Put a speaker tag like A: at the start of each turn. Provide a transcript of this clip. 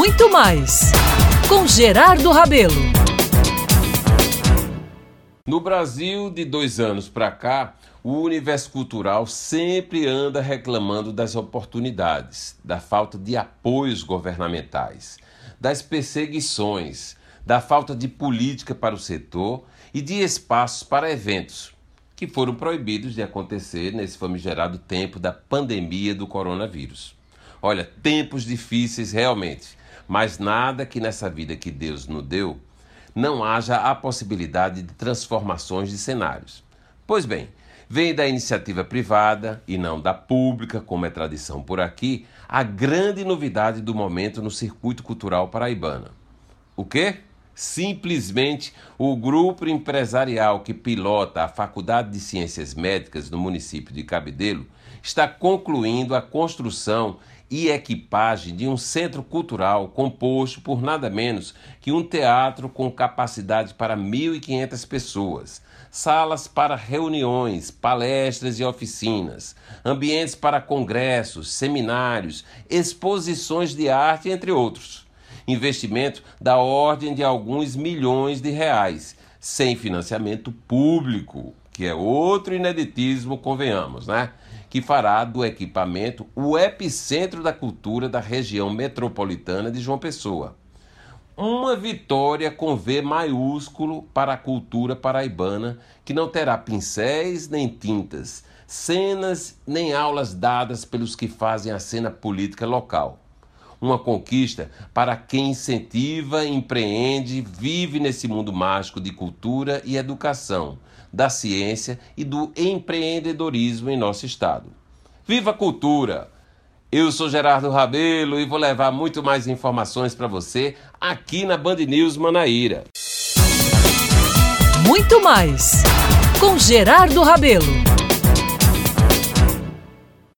A: Muito mais com Gerardo Rabelo.
B: No Brasil, de dois anos para cá, o universo cultural sempre anda reclamando das oportunidades, da falta de apoios governamentais, das perseguições, da falta de política para o setor e de espaços para eventos que foram proibidos de acontecer nesse famigerado tempo da pandemia do coronavírus. Olha, tempos difíceis realmente, mas nada que nessa vida que Deus nos deu não haja a possibilidade de transformações de cenários. Pois bem, vem da iniciativa privada e não da pública, como é tradição por aqui, a grande novidade do momento no circuito cultural paraibano. O quê? Simplesmente o grupo empresarial que pilota a Faculdade de Ciências Médicas no município de Cabedelo está concluindo a construção e equipagem de um centro cultural composto por nada menos que um teatro com capacidade para 1.500 pessoas, salas para reuniões, palestras e oficinas, ambientes para congressos, seminários, exposições de arte, entre outros. Investimento da ordem de alguns milhões de reais, sem financiamento público, que é outro ineditismo, convenhamos, né? Que fará do equipamento o epicentro da cultura da região metropolitana de João Pessoa. Uma vitória com V maiúsculo para a cultura paraibana, que não terá pincéis nem tintas, cenas nem aulas dadas pelos que fazem a cena política local uma conquista para quem incentiva, empreende, vive nesse mundo mágico de cultura e educação, da ciência e do empreendedorismo em nosso estado. Viva a cultura! Eu sou Gerardo Rabelo e vou levar muito mais informações para você aqui na Band News Manaíra.
A: Muito mais com Gerardo Rabelo.